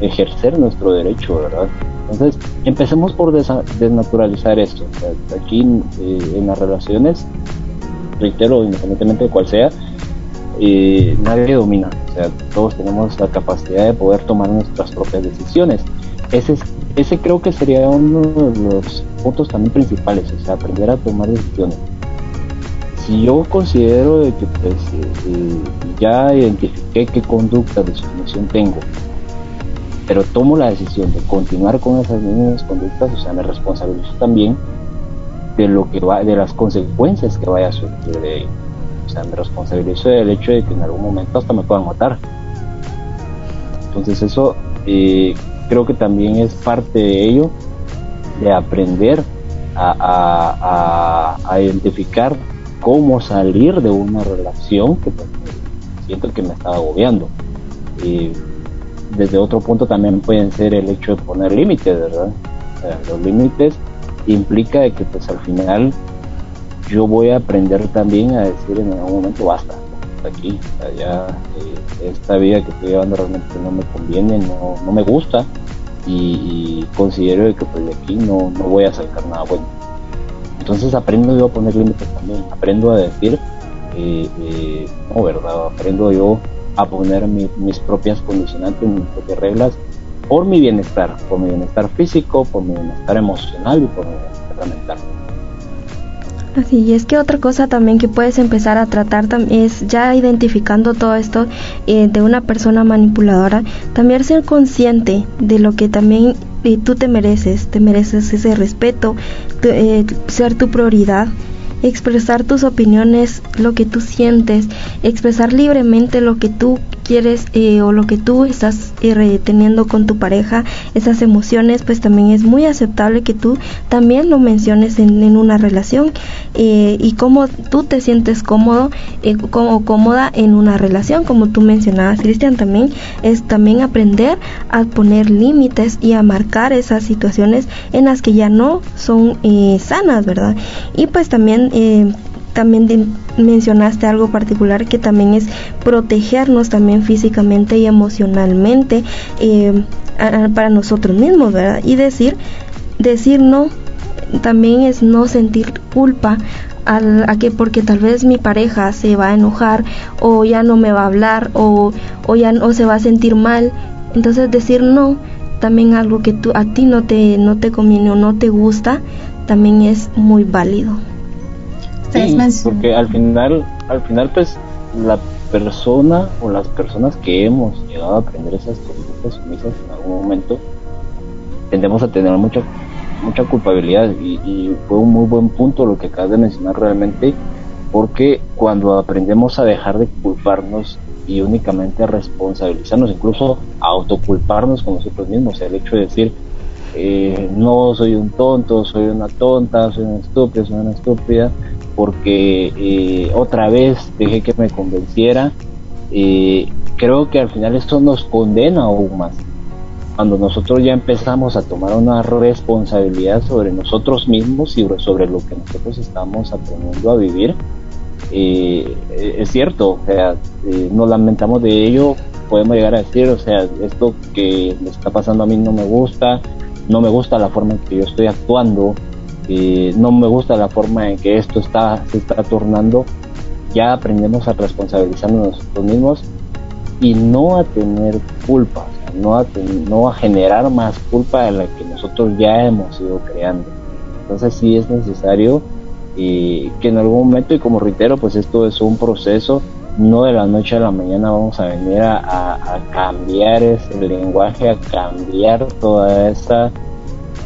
ejercer, nuestro derecho, ¿verdad? Entonces, empecemos por desnaturalizar esto. aquí eh, en las relaciones, reitero, independientemente de cuál sea, eh, nadie domina. O sea, todos tenemos la capacidad de poder tomar nuestras propias decisiones. Ese, ese creo que sería uno de los puntos también principales, o sea, aprender a tomar decisiones si yo considero que pues, eh, ya identifiqué qué conducta de discriminación tengo, pero tomo la decisión de continuar con esas mismas conductas, o sea, me responsabilizo también de lo que va, de las consecuencias que vaya a surgir de ello. O sea, me responsabilizo del hecho de que en algún momento hasta me puedan matar. Entonces eso eh, creo que también es parte de ello, de aprender a, a identificar cómo salir de una relación que siento que me estaba agobiando. Y desde otro punto también pueden ser el hecho de poner límites, ¿verdad? los límites implica de que pues al final yo voy a aprender también a decir en algún momento basta, aquí, allá, eh, esta vida que estoy llevando realmente no me conviene, no, me gusta y, considero que pues de aquí no, no voy a sacar nada bueno. Entonces aprendo yo a poner límites también, aprendo a decir, eh, eh, no, ¿verdad? Aprendo yo a poner mis propias condicionantes, mis propias reglas por mi bienestar, por mi bienestar físico, por mi bienestar emocional y por mi bienestar mental. Así, y es que otra cosa también que puedes empezar a tratar es ya identificando todo esto eh, de una persona manipuladora, también ser consciente de lo que también y tú te mereces, te mereces ese respeto, eh, ser tu prioridad expresar tus opiniones, lo que tú sientes, expresar libremente lo que tú quieres eh, o lo que tú estás eh, teniendo con tu pareja, esas emociones, pues también es muy aceptable que tú también lo menciones en, una relación eh, y cómo tú te sientes cómodo o cómoda en una relación, como tú mencionabas, Cristian, también es también aprender a poner límites y a marcar esas situaciones en las que ya no son sanas, ¿verdad? Y pues también eh, también mencionaste algo particular que también es protegernos también físicamente y emocionalmente eh, para nosotros mismos, ¿verdad? Y decir, decir no también es no sentir culpa a que porque tal vez mi pareja se va a enojar o ya no me va a hablar o, o ya o se va a sentir mal. Entonces decir no, también algo que tú, a ti no te, no te conviene o no te gusta, también es muy válido. Sí, porque al final, al final pues la persona o las personas que hemos llegado a aprender esas conductas sumisas en algún momento tendemos a tener mucha mucha culpabilidad. Y, fue un muy buen punto lo que acabas de mencionar realmente porque cuando aprendemos a dejar de culparnos y únicamente a responsabilizarnos, incluso a autoculparnos con nosotros mismos, el hecho de decir eh, no soy un tonto, soy una tonta, soy una estúpida, soy una estúpida, porque eh, otra vez dejé que me convenciera. Eh, creo que al final esto nos condena aún más. Cuando nosotros ya empezamos a tomar una responsabilidad sobre nosotros mismos y sobre lo que nosotros estamos aprendiendo a vivir, eh, es cierto, o sea, nos lamentamos de ello, podemos llegar a decir, o sea, esto que me está pasando a mí no me gusta, no me gusta la forma en que yo estoy actuando, no me gusta la forma en que esto está, se está tornando, ya aprendemos a responsabilizarnos nosotros mismos y no a tener culpa, no a, no a generar más culpa de la que nosotros ya hemos ido creando. Entonces sí es necesario que en algún momento, y como reitero, pues esto es un proceso, no de la noche a la mañana vamos a venir a, a cambiar ese lenguaje, a cambiar toda esa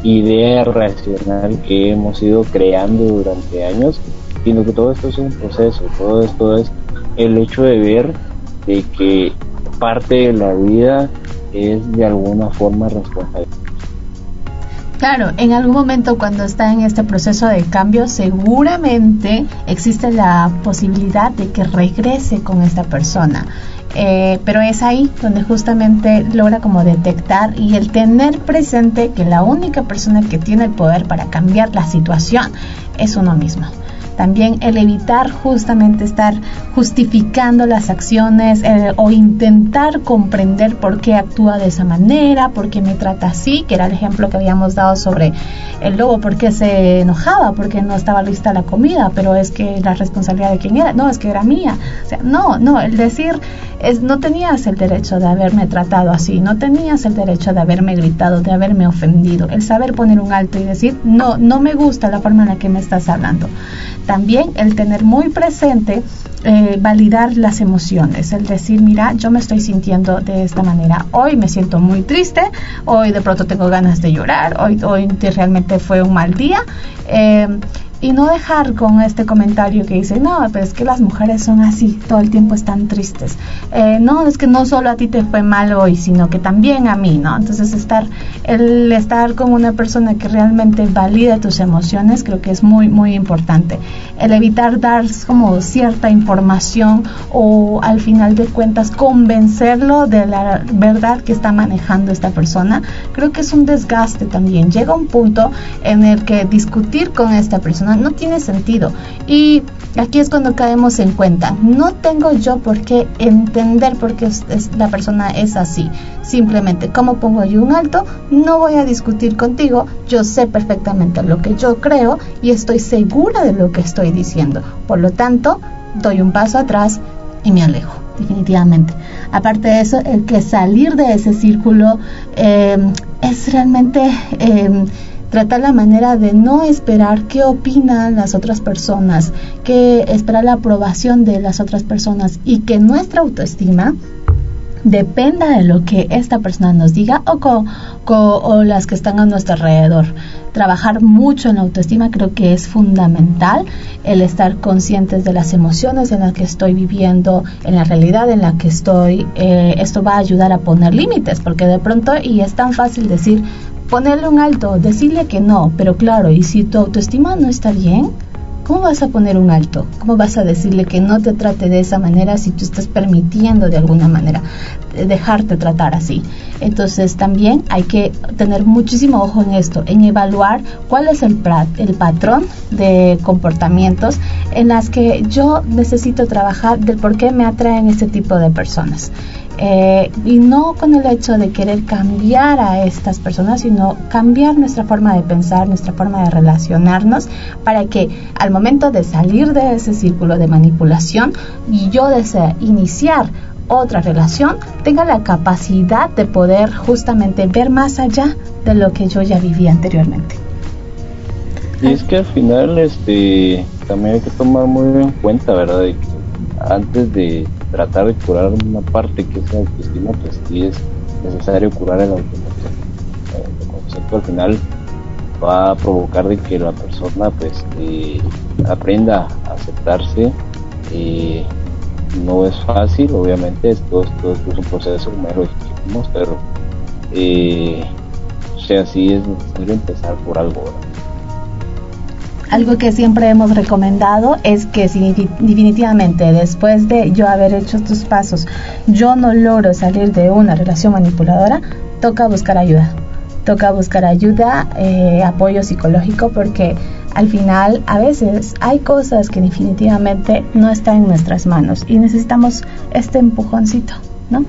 idea racional que hemos ido creando durante años, sino que todo esto es un proceso, todo esto es el hecho de ver de que parte de la vida es de alguna forma responsable. Claro, en algún momento cuando está en este proceso de cambio, seguramente existe la posibilidad de que regrese con esta persona. Eh, pero es ahí donde justamente logra como detectar y el tener presente que la única persona que tiene el poder para cambiar la situación es uno mismo. También el evitar justamente estar justificando las acciones eh, o intentar comprender por qué actúa de esa manera, por qué me trata así, que era el ejemplo que habíamos dado sobre el lobo, por qué se enojaba, porque no estaba lista la comida, pero es que la responsabilidad de quién era, no, es que era mía. O sea, no, no, el decir es no tenías el derecho de haberme tratado así, no tenías el derecho de haberme gritado, de haberme ofendido, el saber poner un alto y decir, no, no me gusta la forma en la que me estás hablando. También el tener muy presente, eh, validar las emociones, el decir, mira, yo me estoy sintiendo de esta manera, hoy me siento muy triste, hoy de pronto tengo ganas de llorar, hoy, hoy realmente fue un mal día. Eh, y no dejar con este comentario que dice, no, pero es que las mujeres son así, todo el tiempo están tristes. Eh, no, es que no solo a ti te fue mal hoy, sino que también a mí, ¿no? Entonces estar, el estar como una persona que realmente valida tus emociones creo que es muy, muy importante. El evitar dar como cierta información o al final de cuentas convencerlo de la verdad que está manejando esta persona, creo que es un desgaste también. Llega un punto en el que discutir con esta persona no tiene sentido. Y aquí es cuando caemos en cuenta, no tengo yo por qué entender por qué la persona es así. Simplemente, como pongo yo un alto? No voy a discutir contigo, yo sé perfectamente lo que yo creo y estoy segura de lo que estoy diciendo. Por lo tanto, doy un paso atrás y me alejo, definitivamente. Aparte de eso, el que salir de ese círculo eh, es realmente... Eh, tratar la manera de no esperar qué opinan las otras personas, que esperar la aprobación de las otras personas y que nuestra autoestima dependa de lo que esta persona nos diga o, las que están a nuestro alrededor. Trabajar mucho en la autoestima creo que es fundamental, el estar conscientes de las emociones en las que estoy viviendo, en la realidad en la que estoy. Eh, esto va a ayudar a poner límites, porque de pronto, y es tan fácil decir, ponerle un alto, decirle que no, pero claro, y si tu autoestima no está bien, ¿cómo vas a poner un alto? ¿Cómo vas a decirle que no te trate de esa manera si tú estás permitiendo de alguna manera dejarte tratar así? Entonces también hay que tener muchísimo ojo en esto, en evaluar cuál es el, el patrón de comportamientos en las que yo necesito trabajar del por qué me atraen este tipo de personas. Eh, y no con el hecho de querer cambiar a estas personas, sino cambiar nuestra forma de pensar, nuestra forma de relacionarnos, para que al momento de salir de ese círculo de manipulación y yo desee iniciar otra relación, tenga la capacidad de poder justamente ver más allá de lo que yo ya vivía anteriormente. Y es que al final este también hay que tomar muy en cuenta, ¿verdad? Antes de tratar de curar una parte que es la autoestima, pues sí es necesario curar el autoconcepto. El concepto al final va a provocar de que la persona pues eh, aprenda a aceptarse. Eh, no es fácil, obviamente, esto, esto, es un proceso como pero eh, o sea, sí es necesario empezar por algo. Algo que siempre hemos recomendado es que definitivamente después de yo haber hecho estos pasos yo no logro salir de una relación manipuladora, toca buscar ayuda. Toca buscar ayuda, eh, apoyo psicológico, porque al final a veces hay cosas que definitivamente no están en nuestras manos y necesitamos este empujoncito, ¿no?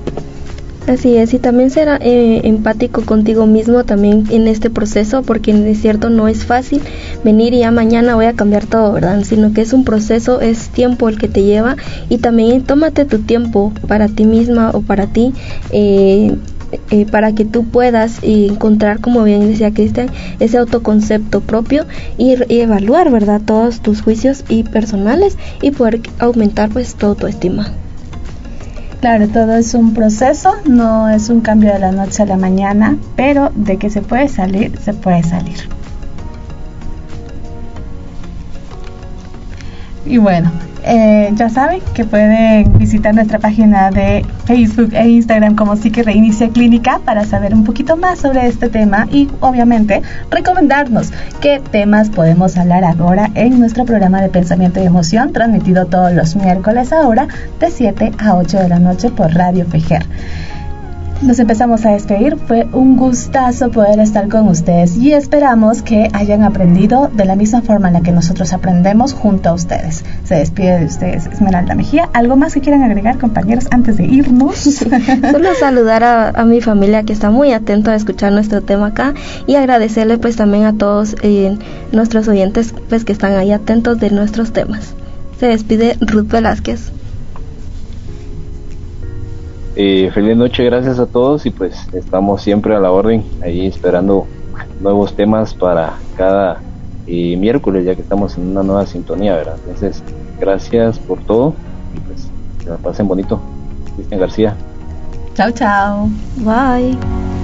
Así es, y también ser eh, empático contigo mismo también en este proceso, porque es cierto, no es fácil venir y ya mañana voy a cambiar todo, ¿verdad? Sino que es un proceso, es tiempo el que te lleva y también tómate tu tiempo para ti misma o para ti. Eh, eh, para que tú puedas encontrar, como bien decía Cristian, ese autoconcepto propio y, evaluar, ¿verdad? Todos tus juicios y personales y poder aumentar pues tu estima. Claro, todo es un proceso, no es un cambio de la noche a la mañana, pero de que se puede salir, se puede salir. Y bueno, eh, ya saben que pueden visitar nuestra página de Facebook e Instagram como Psique Reinicia Clínica para saber un poquito más sobre este tema y obviamente recomendarnos qué temas podemos hablar ahora en nuestro programa de pensamiento y emoción transmitido todos los miércoles ahora de 7 a 8 de la noche por Radio Fejer. Nos empezamos a despedir. Fue un gustazo poder estar con ustedes y esperamos que hayan aprendido de la misma forma en la que nosotros aprendemos junto a ustedes. Se despide de ustedes Esmeralda Mejía. ¿Algo más que quieran agregar, compañeros, antes de irnos? (laughs) Solo saludar a, mi familia que está muy atento a escuchar nuestro tema acá y agradecerle pues también a todos eh, nuestros oyentes pues que están ahí atentos de nuestros temas. Se despide Ruth Velázquez. Eh, feliz noche, gracias a todos y pues estamos siempre a la orden, ahí esperando nuevos temas para cada eh, miércoles, ya que estamos en una nueva sintonía, ¿verdad? Entonces, gracias por todo y pues que la pasen bonito. Cristian García. Chao, chao. Bye.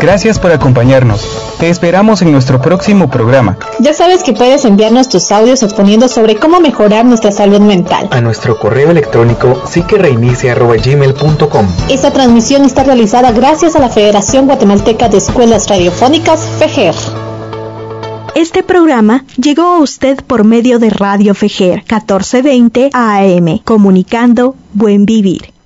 Gracias por acompañarnos. Te esperamos en nuestro próximo programa. Ya sabes que puedes enviarnos tus audios exponiendo sobre cómo mejorar nuestra salud mental. A nuestro correo electrónico psiquereinicia.gmail.com Esta transmisión está realizada gracias a la Federación Guatemalteca de Escuelas Radiofónicas, FEGER. Este programa llegó a usted por medio de Radio FEGER 1420 AM, comunicando Buen Vivir.